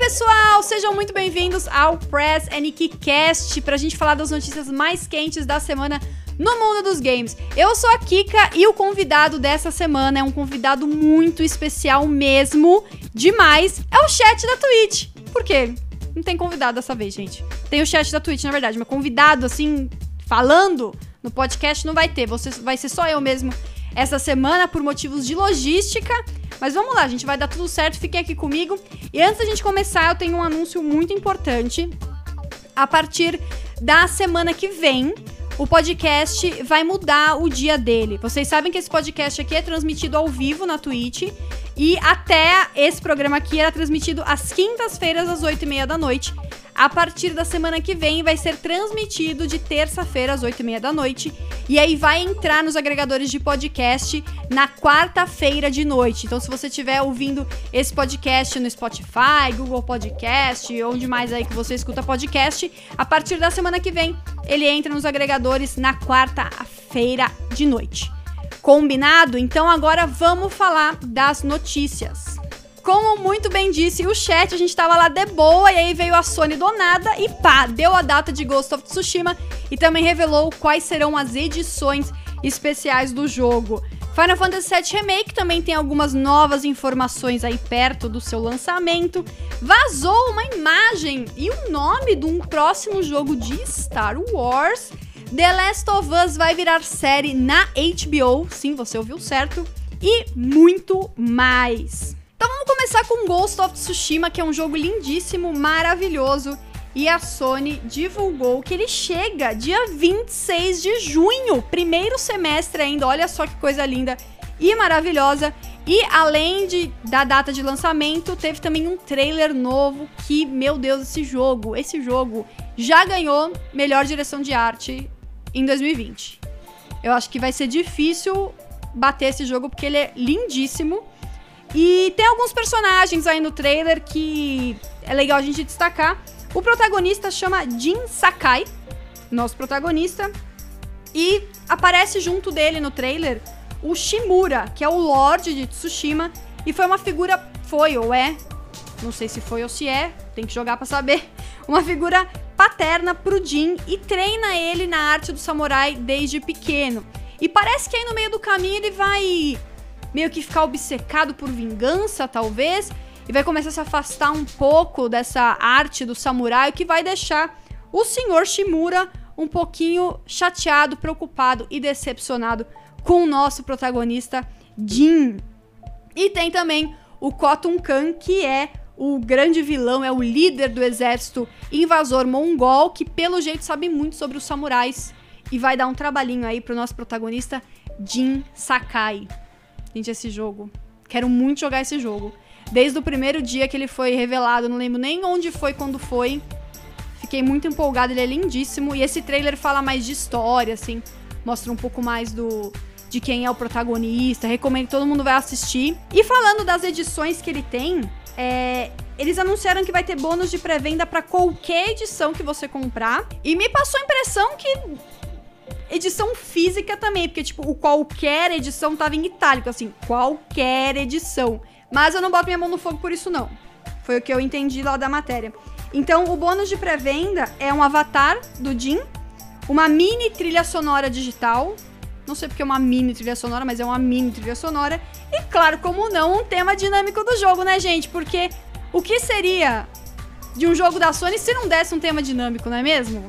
pessoal, sejam muito bem-vindos ao Press Cast para a gente falar das notícias mais quentes da semana no mundo dos games. Eu sou a Kika e o convidado dessa semana é um convidado muito especial mesmo, demais, é o chat da Twitch. Por quê? Não tem convidado dessa vez, gente. Tem o chat da Twitch, na verdade, mas convidado assim, falando no podcast não vai ter, você vai ser só eu mesmo essa semana por motivos de logística. Mas vamos lá, gente, vai dar tudo certo, fiquem aqui comigo. E antes da gente começar, eu tenho um anúncio muito importante. A partir da semana que vem, o podcast vai mudar o dia dele. Vocês sabem que esse podcast aqui é transmitido ao vivo na Twitch. E até esse programa aqui era transmitido às quintas-feiras, às oito e meia da noite. A partir da semana que vem vai ser transmitido de terça-feira às 8h30 da noite. E aí vai entrar nos agregadores de podcast na quarta-feira de noite. Então, se você estiver ouvindo esse podcast no Spotify, Google Podcast, onde mais aí que você escuta podcast, a partir da semana que vem ele entra nos agregadores na quarta-feira de noite. Combinado? Então agora vamos falar das notícias. Como muito bem disse o chat, a gente tava lá de boa e aí veio a Sony do nada e pá, deu a data de Ghost of Tsushima e também revelou quais serão as edições especiais do jogo. Final Fantasy VII Remake também tem algumas novas informações aí perto do seu lançamento. Vazou uma imagem e o nome de um próximo jogo de Star Wars. The Last of Us vai virar série na HBO, sim, você ouviu certo, e muito mais. Então vamos começar com Ghost of Tsushima, que é um jogo lindíssimo, maravilhoso. E a Sony divulgou que ele chega dia 26 de junho, primeiro semestre ainda. Olha só que coisa linda e maravilhosa. E além de, da data de lançamento, teve também um trailer novo que, meu Deus, esse jogo, esse jogo já ganhou melhor direção de arte em 2020. Eu acho que vai ser difícil bater esse jogo porque ele é lindíssimo. E tem alguns personagens aí no trailer que é legal a gente destacar. O protagonista chama Jin Sakai, nosso protagonista, e aparece junto dele no trailer o Shimura, que é o Lorde de Tsushima, e foi uma figura, foi ou é, não sei se foi ou se é, tem que jogar para saber, uma figura paterna pro Jin e treina ele na arte do samurai desde pequeno. E parece que aí no meio do caminho ele vai meio que ficar obcecado por vingança, talvez, e vai começar a se afastar um pouco dessa arte do samurai, que vai deixar o senhor Shimura um pouquinho chateado, preocupado e decepcionado com o nosso protagonista Jin. E tem também o Khotun Khan, que é o grande vilão, é o líder do exército invasor mongol, que pelo jeito sabe muito sobre os samurais e vai dar um trabalhinho aí pro nosso protagonista Jin Sakai. Gente, esse jogo. Quero muito jogar esse jogo. Desde o primeiro dia que ele foi revelado, não lembro nem onde foi, quando foi. Fiquei muito empolgado, ele é lindíssimo. E esse trailer fala mais de história, assim. Mostra um pouco mais do de quem é o protagonista. Recomendo que todo mundo vai assistir. E falando das edições que ele tem, é, eles anunciaram que vai ter bônus de pré-venda para qualquer edição que você comprar. E me passou a impressão que edição física também, porque, tipo, o qualquer edição tava em itálico, assim, qualquer edição. Mas eu não boto minha mão no fogo por isso, não. Foi o que eu entendi lá da matéria. Então, o bônus de pré-venda é um avatar do Jin, uma mini trilha sonora digital. Não sei porque é uma mini trilha sonora, mas é uma mini trilha sonora. E, claro, como não, um tema dinâmico do jogo, né, gente? Porque o que seria de um jogo da Sony se não desse um tema dinâmico, não é mesmo?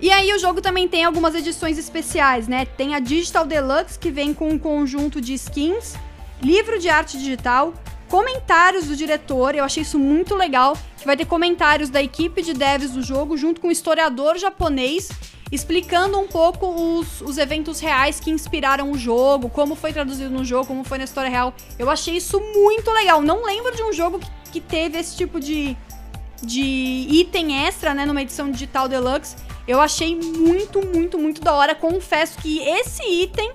E aí o jogo também tem algumas edições especiais, né? Tem a Digital Deluxe, que vem com um conjunto de skins, livro de arte digital, comentários do diretor, eu achei isso muito legal, que vai ter comentários da equipe de devs do jogo, junto com um historiador japonês, explicando um pouco os, os eventos reais que inspiraram o jogo, como foi traduzido no jogo, como foi na história real. Eu achei isso muito legal. Não lembro de um jogo que, que teve esse tipo de, de item extra, né, numa edição digital deluxe. Eu achei muito, muito, muito da hora. Confesso que esse item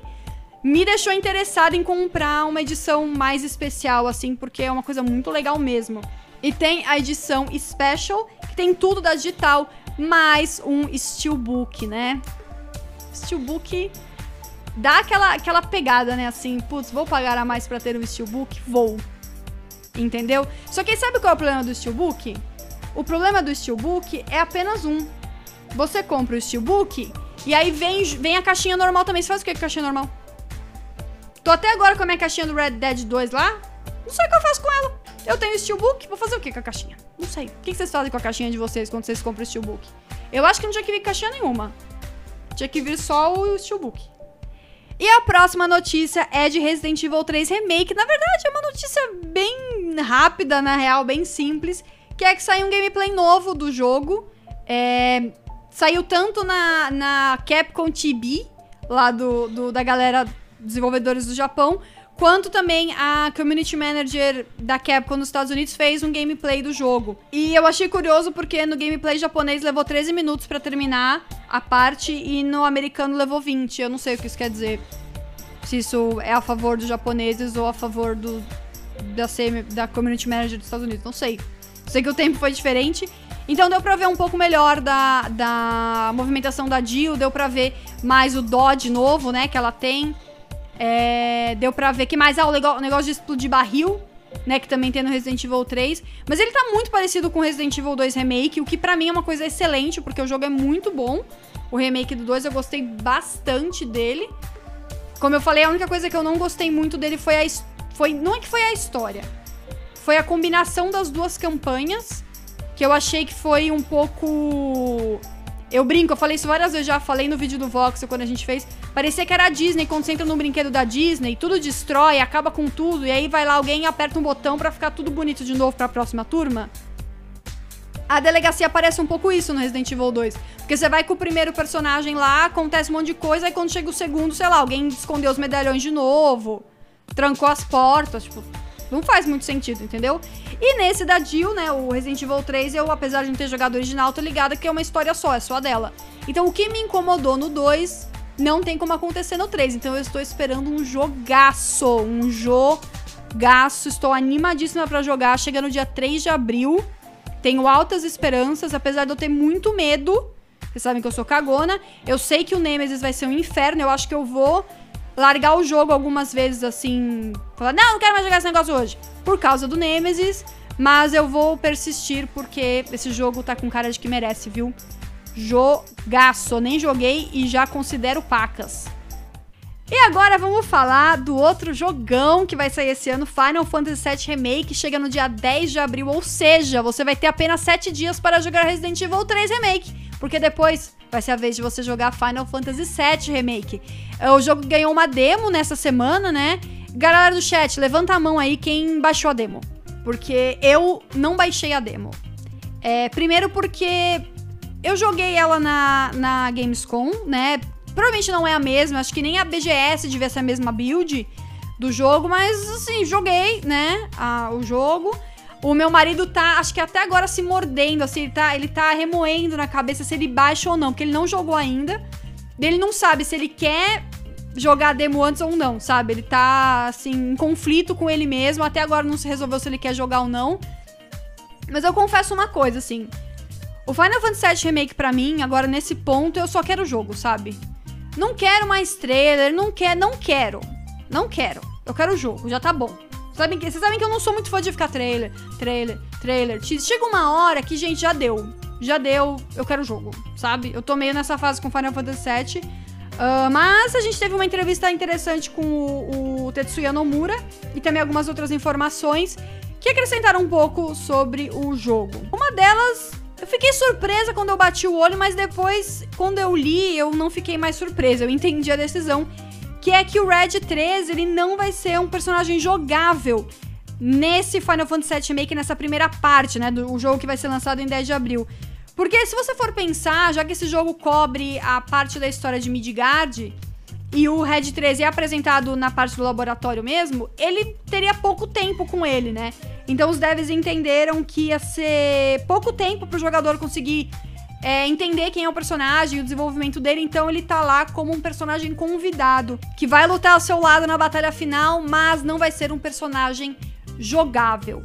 me deixou interessado em comprar uma edição mais especial, assim, porque é uma coisa muito legal mesmo. E tem a edição Special, que tem tudo da digital, mais um Steelbook, né? Steelbook dá aquela, aquela pegada, né? Assim, putz, vou pagar a mais para ter um Steelbook? Vou. Entendeu? Só que sabe qual é o problema do Steelbook? O problema do Steelbook é apenas um. Você compra o Steelbook e aí vem, vem a caixinha normal também. Você faz o que com a caixinha normal? Tô até agora com a minha caixinha do Red Dead 2 lá. Não sei o que eu faço com ela. Eu tenho Steelbook, vou fazer o que com a caixinha? Não sei. O que vocês fazem com a caixinha de vocês quando vocês compram o Steelbook? Eu acho que não tinha que vir caixinha nenhuma. Tinha que vir só o Steelbook. E a próxima notícia é de Resident Evil 3 Remake. Na verdade, é uma notícia bem rápida, na real, bem simples. Que é que saiu um gameplay novo do jogo. É, saiu tanto na, na Capcom TV, lá do, do, da galera desenvolvedores do Japão, quanto também a community manager da Capcom nos Estados Unidos fez um gameplay do jogo. E eu achei curioso porque no gameplay japonês levou 13 minutos para terminar a parte e no americano levou 20. Eu não sei o que isso quer dizer. Se isso é a favor dos japoneses ou a favor do da, CM, da community manager dos Estados Unidos. Não sei. Sei que o tempo foi diferente. Então deu pra ver um pouco melhor da, da movimentação da Jill, deu pra ver mais o dodge novo, né, que ela tem. É, deu pra ver que mais ah, o, negócio de explodir barril, né? Que também tem no Resident Evil 3. Mas ele tá muito parecido com Resident Evil 2 Remake, o que para mim é uma coisa excelente, porque o jogo é muito bom. O remake do 2 eu gostei bastante dele. Como eu falei, a única coisa que eu não gostei muito dele foi a. Foi, não é que foi a história. Foi a combinação das duas campanhas. Que eu achei que foi um pouco eu brinco, eu falei isso várias vezes já, falei no vídeo do Vox quando a gente fez. Parecia que era a Disney, quando você entra no brinquedo da Disney, tudo destrói, acaba com tudo, e aí vai lá alguém e aperta um botão para ficar tudo bonito de novo pra próxima turma. A delegacia parece um pouco isso no Resident Evil 2. Porque você vai com o primeiro personagem lá, acontece um monte de coisa, aí quando chega o segundo, sei lá, alguém escondeu os medalhões de novo, trancou as portas, tipo, não faz muito sentido, entendeu? E nesse da Jill, né, o Resident Evil 3, eu, apesar de não ter jogado original, tô ligada que é uma história só, é só dela. Então o que me incomodou no 2 não tem como acontecer no 3. Então eu estou esperando um jogaço, um jogaço. Estou animadíssima para jogar. Chega no dia 3 de abril. Tenho altas esperanças, apesar de eu ter muito medo. Vocês sabem que eu sou cagona. Eu sei que o Nemesis vai ser um inferno. Eu acho que eu vou largar o jogo algumas vezes assim, falar, não, não quero mais jogar esse negócio hoje, por causa do Nemesis, mas eu vou persistir porque esse jogo tá com cara de que merece, viu? Jogaço, nem joguei e já considero pacas. E agora vamos falar do outro jogão que vai sair esse ano, Final Fantasy VII Remake, chega no dia 10 de abril, ou seja, você vai ter apenas 7 dias para jogar Resident Evil 3 Remake, porque depois vai ser a vez de você jogar Final Fantasy VII Remake. É, o jogo ganhou uma demo nessa semana, né? Galera do chat, levanta a mão aí quem baixou a demo. Porque eu não baixei a demo. É, primeiro porque eu joguei ela na, na Gamescom, né? Provavelmente não é a mesma, acho que nem a BGS devia ser a mesma build do jogo, mas assim, joguei, né? A, o jogo. O meu marido tá, acho que até agora se mordendo, assim, ele tá, ele tá remoendo na cabeça se ele baixa ou não, porque ele não jogou ainda. Ele não sabe se ele quer jogar a demo antes ou não, sabe? Ele tá, assim, em conflito com ele mesmo. Até agora não se resolveu se ele quer jogar ou não. Mas eu confesso uma coisa, assim. O Final Fantasy VII Remake, pra mim, agora nesse ponto, eu só quero o jogo, sabe? Não quero mais trailer, não quero, não quero. Não quero. Eu quero o jogo, já tá bom. Sabem que, vocês sabem que eu não sou muito fã de ficar trailer, trailer, trailer. Chega uma hora que, gente, já deu. Já deu, eu quero o jogo, sabe? Eu tô meio nessa fase com Final Fantasy VII. Uh, mas a gente teve uma entrevista interessante com o, o Tetsuya Nomura e também algumas outras informações que acrescentaram um pouco sobre o jogo. Uma delas, eu fiquei surpresa quando eu bati o olho, mas depois, quando eu li, eu não fiquei mais surpresa. Eu entendi a decisão que é que o Red 13 ele não vai ser um personagem jogável nesse Final Fantasy VII Remake, nessa primeira parte, né, do jogo que vai ser lançado em 10 de abril. Porque se você for pensar, já que esse jogo cobre a parte da história de Midgard, e o Red 13 é apresentado na parte do laboratório mesmo, ele teria pouco tempo com ele, né? Então os devs entenderam que ia ser pouco tempo pro jogador conseguir é, entender quem é o personagem, o desenvolvimento dele, então ele tá lá como um personagem convidado, que vai lutar ao seu lado na batalha final, mas não vai ser um personagem jogável.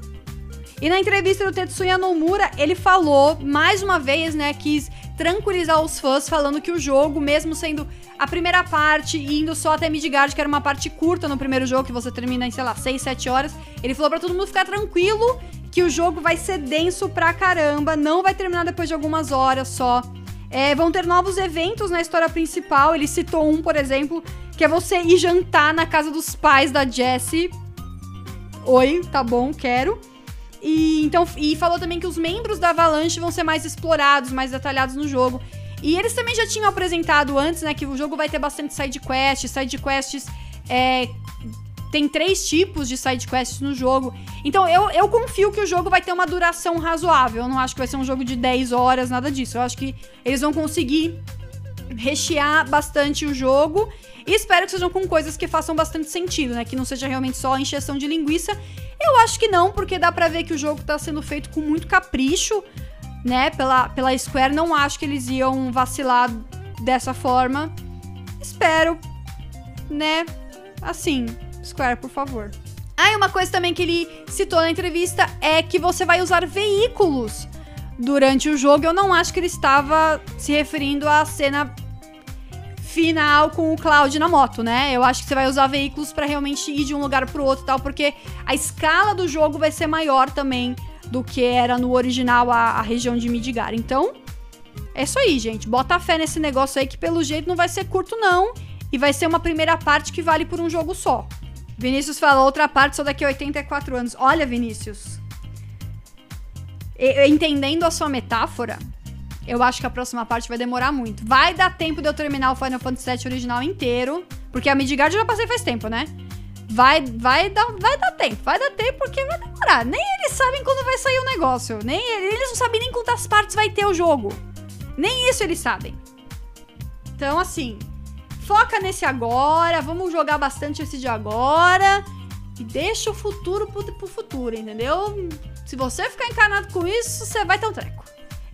E na entrevista do Tetsuya Nomura, ele falou, mais uma vez, né, quis tranquilizar os fãs, falando que o jogo, mesmo sendo a primeira parte e indo só até Midgard, que era uma parte curta no primeiro jogo, que você termina em, sei lá, 6, 7 horas, ele falou para todo mundo ficar tranquilo que o jogo vai ser denso pra caramba, não vai terminar depois de algumas horas só. É, vão ter novos eventos na história principal. Ele citou um, por exemplo, que é você ir jantar na casa dos pais da Jessie. Oi, tá bom, quero. E, então, e falou também que os membros da Avalanche vão ser mais explorados, mais detalhados no jogo. E eles também já tinham apresentado antes, né, que o jogo vai ter bastante side quests, side quests é, tem três tipos de side quests no jogo. Então eu, eu confio que o jogo vai ter uma duração razoável. Eu não acho que vai ser um jogo de 10 horas, nada disso. Eu acho que eles vão conseguir rechear bastante o jogo. E espero que sejam com coisas que façam bastante sentido, né? Que não seja realmente só encheção de linguiça. Eu acho que não, porque dá pra ver que o jogo tá sendo feito com muito capricho, né? Pela, pela Square. Não acho que eles iam vacilar dessa forma. Espero, né? Assim, Square, por favor. Ah, e uma coisa também que ele citou na entrevista é que você vai usar veículos durante o jogo. Eu não acho que ele estava se referindo à cena final com o Cloud na moto, né? Eu acho que você vai usar veículos para realmente ir de um lugar pro outro e tal, porque a escala do jogo vai ser maior também do que era no original a, a região de Midgar. Então, é isso aí, gente. Bota fé nesse negócio aí que pelo jeito não vai ser curto não, e vai ser uma primeira parte que vale por um jogo só. Vinícius falou outra parte só daqui a 84 anos. Olha, Vinícius. entendendo a sua metáfora, eu acho que a próxima parte vai demorar muito. Vai dar tempo de eu terminar o Final Fantasy VII original inteiro. Porque a Midgard eu já passei faz tempo, né? Vai, vai, dar, vai dar tempo. Vai dar tempo porque vai demorar. Nem eles sabem quando vai sair o negócio. Nem Eles não sabem nem quantas partes vai ter o jogo. Nem isso eles sabem. Então, assim, Foca nesse agora, vamos jogar bastante esse de agora e deixa o futuro pro, pro futuro, entendeu? Se você ficar encanado com isso, você vai ter um treco.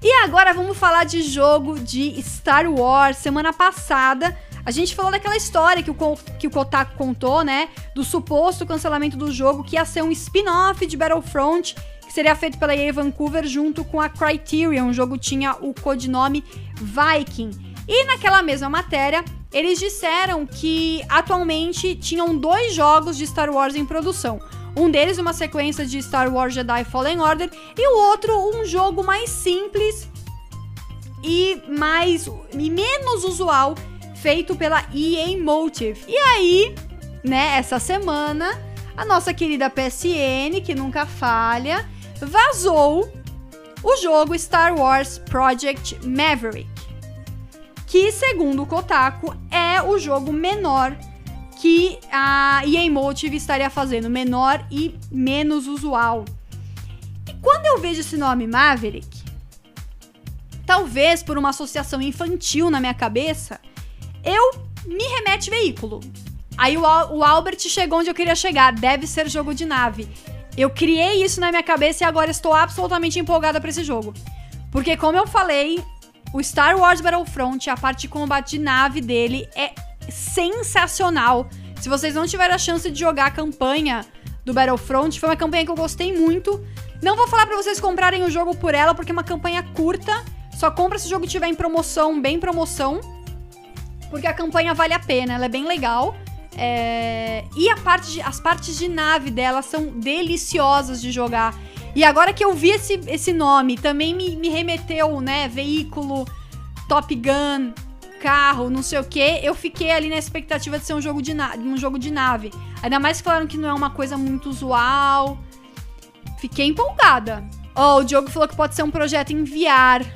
E agora vamos falar de jogo de Star Wars. Semana passada, a gente falou daquela história que o, que o Kotaku contou, né? Do suposto cancelamento do jogo, que ia ser um spin-off de Battlefront, que seria feito pela EA Vancouver junto com a Criterion. O jogo tinha o codinome Viking. E naquela mesma matéria, eles disseram que atualmente tinham dois jogos de Star Wars em produção. Um deles uma sequência de Star Wars Jedi Fallen Order e o outro um jogo mais simples e mais e menos usual feito pela EA Motive. E aí, né, essa semana, a nossa querida PSN, que nunca falha, vazou o jogo Star Wars Project Maverick que, segundo o Kotaku, é o jogo menor que a EA Motive estaria fazendo, menor e menos usual. E quando eu vejo esse nome Maverick, talvez por uma associação infantil na minha cabeça, eu me remete veículo. Aí o, o Albert chegou onde eu queria chegar, deve ser jogo de nave. Eu criei isso na minha cabeça e agora estou absolutamente empolgada para esse jogo. Porque, como eu falei, o Star Wars Battlefront, a parte de combate de nave dele é sensacional. Se vocês não tiveram a chance de jogar a campanha do Battlefront, foi uma campanha que eu gostei muito. Não vou falar para vocês comprarem o jogo por ela, porque é uma campanha curta. Só compra se o jogo tiver em promoção, bem promoção. Porque a campanha vale a pena, ela é bem legal. É... E a parte de, as partes de nave dela são deliciosas de jogar. E agora que eu vi esse, esse nome, também me, me remeteu, né? Veículo, Top Gun, carro, não sei o que. Eu fiquei ali na expectativa de ser um jogo de, um jogo de nave. Ainda mais que falaram que não é uma coisa muito usual. Fiquei empolgada. Ó, oh, o Diogo falou que pode ser um projeto em VR.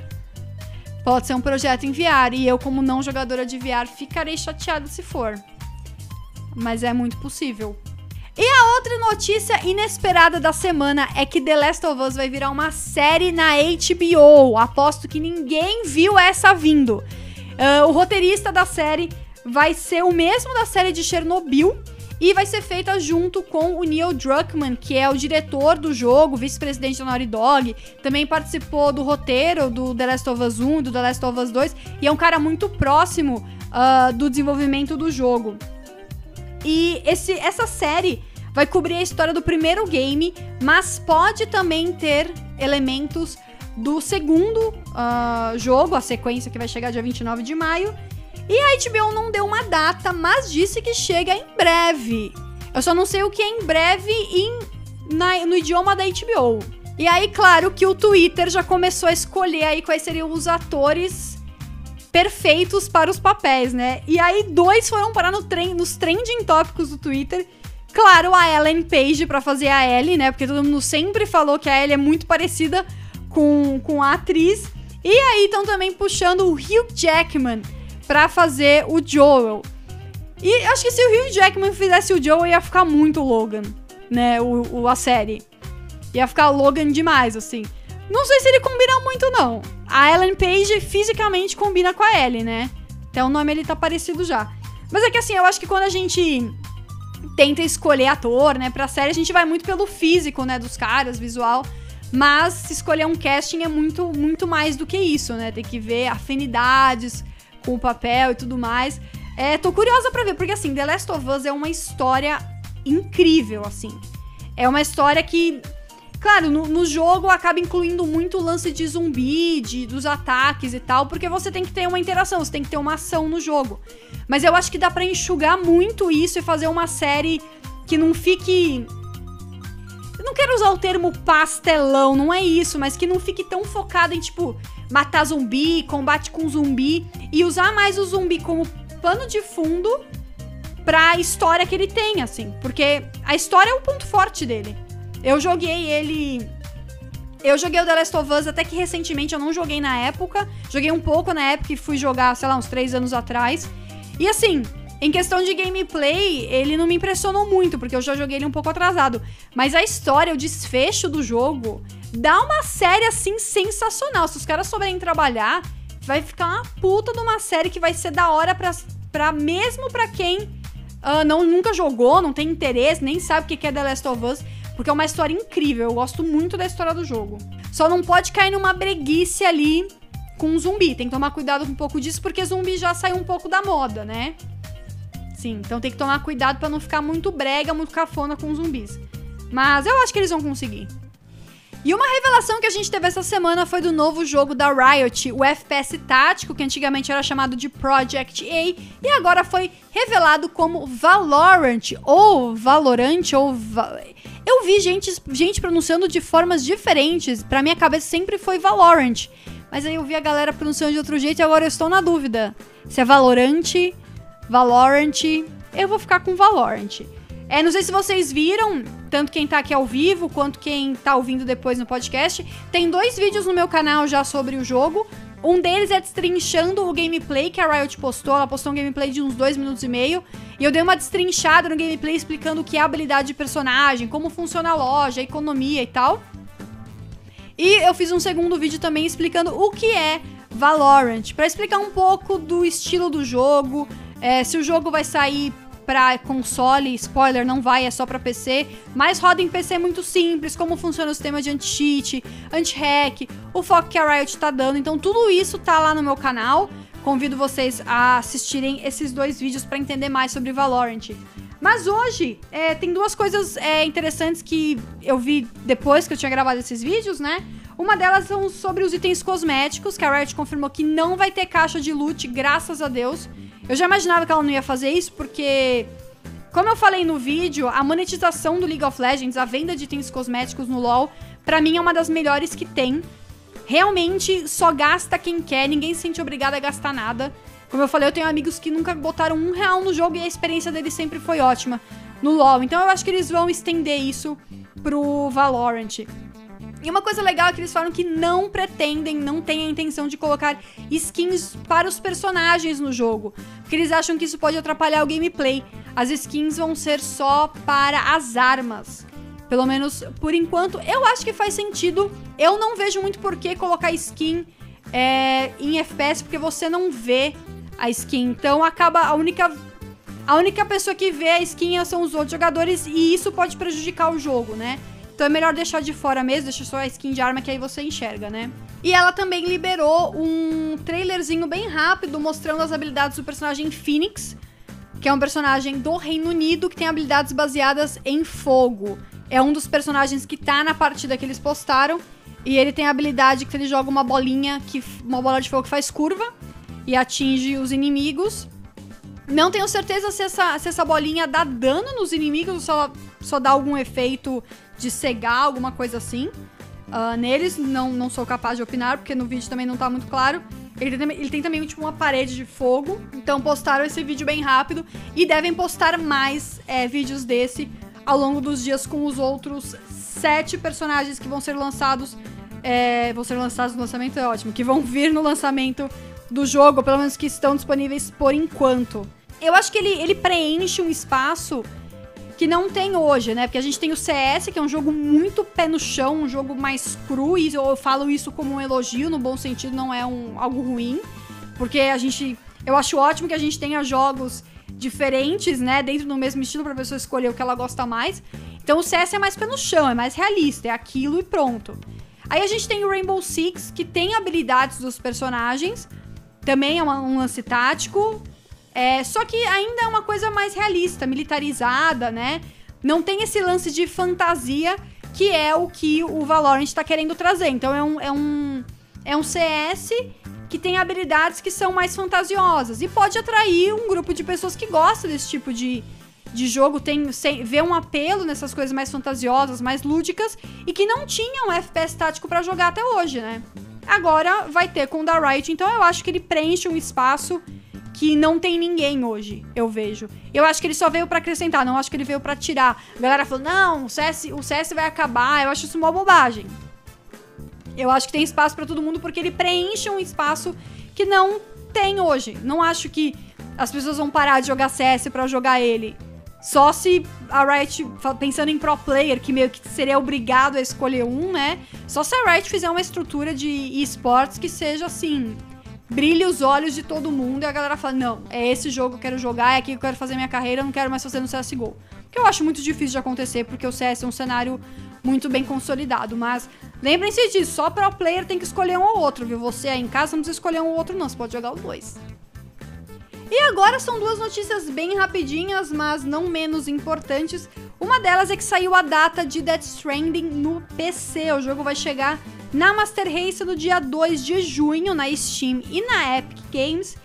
Pode ser um projeto em VR. E eu, como não jogadora de VR, ficarei chateada se for. Mas é muito possível. E a outra notícia inesperada da semana é que The Last of Us vai virar uma série na HBO. Aposto que ninguém viu essa vindo. Uh, o roteirista da série vai ser o mesmo da série de Chernobyl e vai ser feita junto com o Neil Druckmann, que é o diretor do jogo, vice-presidente da Naughty Dog, também participou do roteiro do The Last of Us 1 e do The Last of Us 2 e é um cara muito próximo uh, do desenvolvimento do jogo. E esse, essa série vai cobrir a história do primeiro game, mas pode também ter elementos do segundo uh, jogo, a sequência que vai chegar dia 29 de maio. E a HBO não deu uma data, mas disse que chega em breve. Eu só não sei o que é em breve em, na, no idioma da HBO. E aí, claro que o Twitter já começou a escolher aí quais seriam os atores perfeitos para os papéis, né? E aí, dois foram parar no trem, nos trending tópicos do Twitter. Claro, a Ellen Page para fazer a Ellie, né? Porque todo mundo sempre falou que a Ellie é muito parecida com, com a atriz. E aí estão também puxando o Hugh Jackman para fazer o Joel. E acho que se o Hugh Jackman fizesse o Joel, ia ficar muito Logan, né? O, o, a série. Ia ficar Logan demais, assim. Não sei se ele combina muito, não. A Ellen Page fisicamente combina com a Ellie, né? Até o nome ele tá parecido já. Mas é que assim, eu acho que quando a gente tenta escolher ator, né, pra série, a gente vai muito pelo físico, né, dos caras, visual. Mas se escolher um casting é muito, muito mais do que isso, né? Tem que ver afinidades com o papel e tudo mais. É, tô curiosa pra ver, porque assim, The Last of Us é uma história incrível, assim. É uma história que, claro, no, no jogo acaba incluindo muito o lance de zumbi, de, dos ataques e tal, porque você tem que ter uma interação, você tem que ter uma ação no jogo. Mas eu acho que dá para enxugar muito isso e fazer uma série que não fique não quero usar o termo pastelão, não é isso, mas que não fique tão focado em, tipo, matar zumbi, combate com zumbi e usar mais o zumbi como pano de fundo pra história que ele tem, assim. Porque a história é o ponto forte dele. Eu joguei ele. Eu joguei o The Last of Us até que recentemente, eu não joguei na época. Joguei um pouco na época e fui jogar, sei lá, uns três anos atrás. E assim, em questão de gameplay, ele não me impressionou muito, porque eu já joguei ele um pouco atrasado. Mas a história, o desfecho do jogo, dá uma série assim sensacional. Se os caras souberem trabalhar, vai ficar uma puta de uma série que vai ser da hora pra, pra mesmo pra quem uh, não, nunca jogou, não tem interesse, nem sabe o que é The Last of Us. Porque é uma história incrível. Eu gosto muito da história do jogo. Só não pode cair numa breguice ali com zumbi. Tem que tomar cuidado com um pouco disso, porque zumbi já saiu um pouco da moda, né? Sim, então tem que tomar cuidado para não ficar muito brega, muito cafona com zumbis. Mas eu acho que eles vão conseguir. E uma revelação que a gente teve essa semana foi do novo jogo da Riot, o FPS tático, que antigamente era chamado de Project A, e agora foi revelado como Valorant, ou Valorant, ou... Va eu vi gente, gente pronunciando de formas diferentes, pra minha cabeça sempre foi Valorant. Mas aí eu vi a galera pronunciando de outro jeito e agora eu estou na dúvida. Se é Valorant Valorant. Eu vou ficar com Valorant. É, não sei se vocês viram, tanto quem tá aqui ao vivo quanto quem tá ouvindo depois no podcast. Tem dois vídeos no meu canal já sobre o jogo. Um deles é destrinchando o gameplay que a Riot postou. Ela postou um gameplay de uns dois minutos e meio. E eu dei uma destrinchada no gameplay explicando o que é habilidade de personagem, como funciona a loja, a economia e tal. E eu fiz um segundo vídeo também explicando o que é Valorant, para explicar um pouco do estilo do jogo, é, se o jogo vai sair para console, spoiler, não vai, é só para PC, mas roda em PC muito simples, como funciona o sistema de anti-cheat, anti-hack, o foco que a Riot tá dando. Então tudo isso tá lá no meu canal. Convido vocês a assistirem esses dois vídeos para entender mais sobre Valorant. Mas hoje é, tem duas coisas é, interessantes que eu vi depois que eu tinha gravado esses vídeos, né? Uma delas são sobre os itens cosméticos, que a Riot confirmou que não vai ter caixa de loot, graças a Deus. Eu já imaginava que ela não ia fazer isso, porque, como eu falei no vídeo, a monetização do League of Legends, a venda de itens cosméticos no LoL, pra mim é uma das melhores que tem. Realmente só gasta quem quer, ninguém se sente obrigado a gastar nada. Como eu falei, eu tenho amigos que nunca botaram um real no jogo e a experiência deles sempre foi ótima no LoL. Então eu acho que eles vão estender isso pro Valorant. E uma coisa legal é que eles falam que não pretendem, não têm a intenção de colocar skins para os personagens no jogo, porque eles acham que isso pode atrapalhar o gameplay. As skins vão ser só para as armas. Pelo menos por enquanto, eu acho que faz sentido. Eu não vejo muito por que colocar skin é, em FPS, porque você não vê a skin. Então acaba a única. A única pessoa que vê a skin são os outros jogadores e isso pode prejudicar o jogo, né? Então é melhor deixar de fora mesmo, deixa só a skin de arma que aí você enxerga, né? E ela também liberou um trailerzinho bem rápido mostrando as habilidades do personagem Phoenix, que é um personagem do Reino Unido que tem habilidades baseadas em fogo. É um dos personagens que tá na partida que eles postaram. E ele tem a habilidade que ele joga uma bolinha, que uma bola de fogo que faz curva e atinge os inimigos. Não tenho certeza se essa, se essa bolinha dá dano nos inimigos ou se ela só dá algum efeito de cegar, alguma coisa assim. uh, neles, não, não sou capaz de opinar, porque no vídeo também não tá muito claro. Ele tem, ele tem também tipo uma parede de fogo, então postaram esse vídeo bem rápido e devem postar mais é, vídeos desse ao longo dos dias com os outros sete personagens que vão ser lançados. É, vão ser lançados no lançamento, é ótimo. Que vão vir no lançamento do jogo, pelo menos que estão disponíveis por enquanto. Eu acho que ele, ele preenche um espaço que não tem hoje, né? Porque a gente tem o CS, que é um jogo muito pé no chão, um jogo mais cru, e eu falo isso como um elogio, no bom sentido, não é um, algo ruim. Porque a gente. Eu acho ótimo que a gente tenha jogos diferentes, né? Dentro do mesmo estilo, pra pessoa escolher o que ela gosta mais. Então o CS é mais pé no chão, é mais realista, é aquilo e pronto. Aí a gente tem o Rainbow Six, que tem habilidades dos personagens. Também é um lance tático. É, só que ainda é uma coisa mais realista, militarizada, né? Não tem esse lance de fantasia que é o que o Valorant está querendo trazer. Então é um, é um, é um CS que tem habilidades que são mais fantasiosas e pode atrair um grupo de pessoas que gosta desse tipo de, de jogo, tem vê um apelo nessas coisas mais fantasiosas, mais lúdicas e que não tinham FPS tático para jogar até hoje, né? Agora vai ter com o da Riot, então eu acho que ele preenche um espaço que não tem ninguém hoje, eu vejo. Eu acho que ele só veio para acrescentar, não acho que ele veio para tirar. A galera falou: "Não, o CS, o CS vai acabar". Eu acho isso uma bobagem. Eu acho que tem espaço para todo mundo porque ele preenche um espaço que não tem hoje. Não acho que as pessoas vão parar de jogar CS para jogar ele. Só se a Riot, pensando em pro player, que meio que seria obrigado a escolher um, né? Só se a Riot fizer uma estrutura de esportes que seja assim, brilha os olhos de todo mundo e a galera fala: não, é esse jogo que eu quero jogar, é aqui que eu quero fazer minha carreira, eu não quero mais fazer no CSGO. Que eu acho muito difícil de acontecer, porque o CS é um cenário muito bem consolidado. Mas lembrem-se disso, só pro player tem que escolher um ou outro, viu? Você aí em casa não precisa escolher um ou outro, não, você pode jogar os dois. E agora são duas notícias bem rapidinhas, mas não menos importantes. Uma delas é que saiu a data de Death Stranding no PC. O jogo vai chegar na Master Race no dia 2 de junho na Steam e na Epic Games.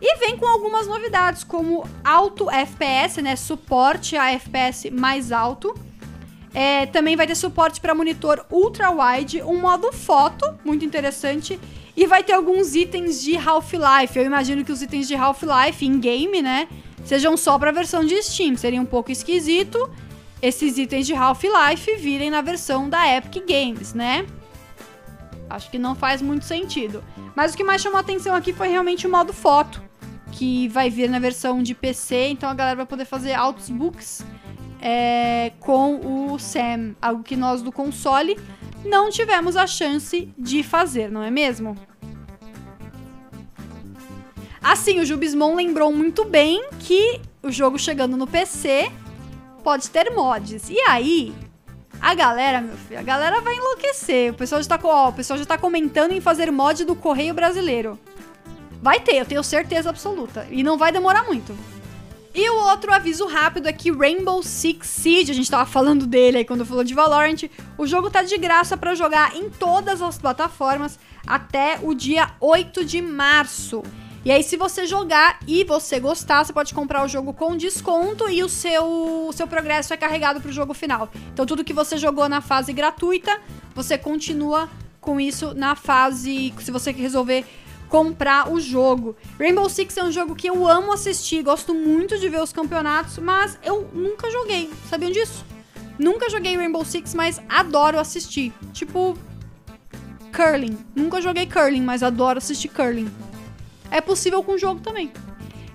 E vem com algumas novidades, como alto FPS, né? Suporte a FPS mais alto. É, também vai ter suporte para monitor ultra wide, um modo foto, muito interessante. E vai ter alguns itens de Half-Life. Eu imagino que os itens de Half-Life em game, né? Sejam só para a versão de Steam. Seria um pouco esquisito esses itens de Half-Life virem na versão da Epic Games, né? Acho que não faz muito sentido. Mas o que mais chamou atenção aqui foi realmente o modo foto, que vai vir na versão de PC, então a galera vai poder fazer altos books é, com o Sam, algo que nós do console não tivemos a chance de fazer, não é mesmo? Assim, o Jubismon lembrou muito bem que o jogo chegando no PC pode ter mods. E aí, a galera, meu filho, a galera vai enlouquecer. O pessoal já tá, ó, o pessoal já tá comentando em fazer mod do Correio Brasileiro. Vai ter, eu tenho certeza absoluta. E não vai demorar muito. E o outro aviso rápido é que Rainbow Six Siege, a gente tava falando dele aí quando falou de Valorant, o jogo tá de graça para jogar em todas as plataformas até o dia 8 de março. E aí, se você jogar e você gostar, você pode comprar o jogo com desconto e o seu, o seu progresso é carregado pro jogo final. Então, tudo que você jogou na fase gratuita, você continua com isso na fase. Se você resolver comprar o jogo. Rainbow Six é um jogo que eu amo assistir, gosto muito de ver os campeonatos, mas eu nunca joguei. Sabiam disso? Nunca joguei Rainbow Six, mas adoro assistir. Tipo, curling. Nunca joguei curling, mas adoro assistir curling é possível com o jogo também.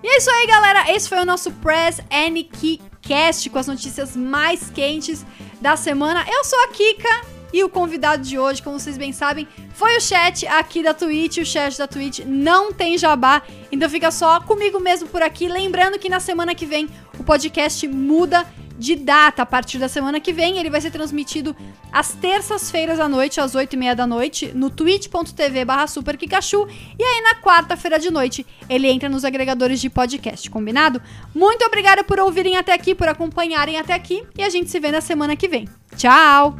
E é isso aí, galera. Esse foi o nosso Press Aniki Cast com as notícias mais quentes da semana. Eu sou a Kika e o convidado de hoje, como vocês bem sabem, foi o chat aqui da Twitch. O chat da Twitch não tem jabá, então fica só comigo mesmo por aqui. Lembrando que na semana que vem o podcast muda de data a partir da semana que vem. Ele vai ser transmitido às terças-feiras à noite, às 8h30 da noite, no twitch.tv barra. E aí na quarta-feira de noite ele entra nos agregadores de podcast, combinado? Muito obrigada por ouvirem até aqui, por acompanharem até aqui. E a gente se vê na semana que vem. Tchau!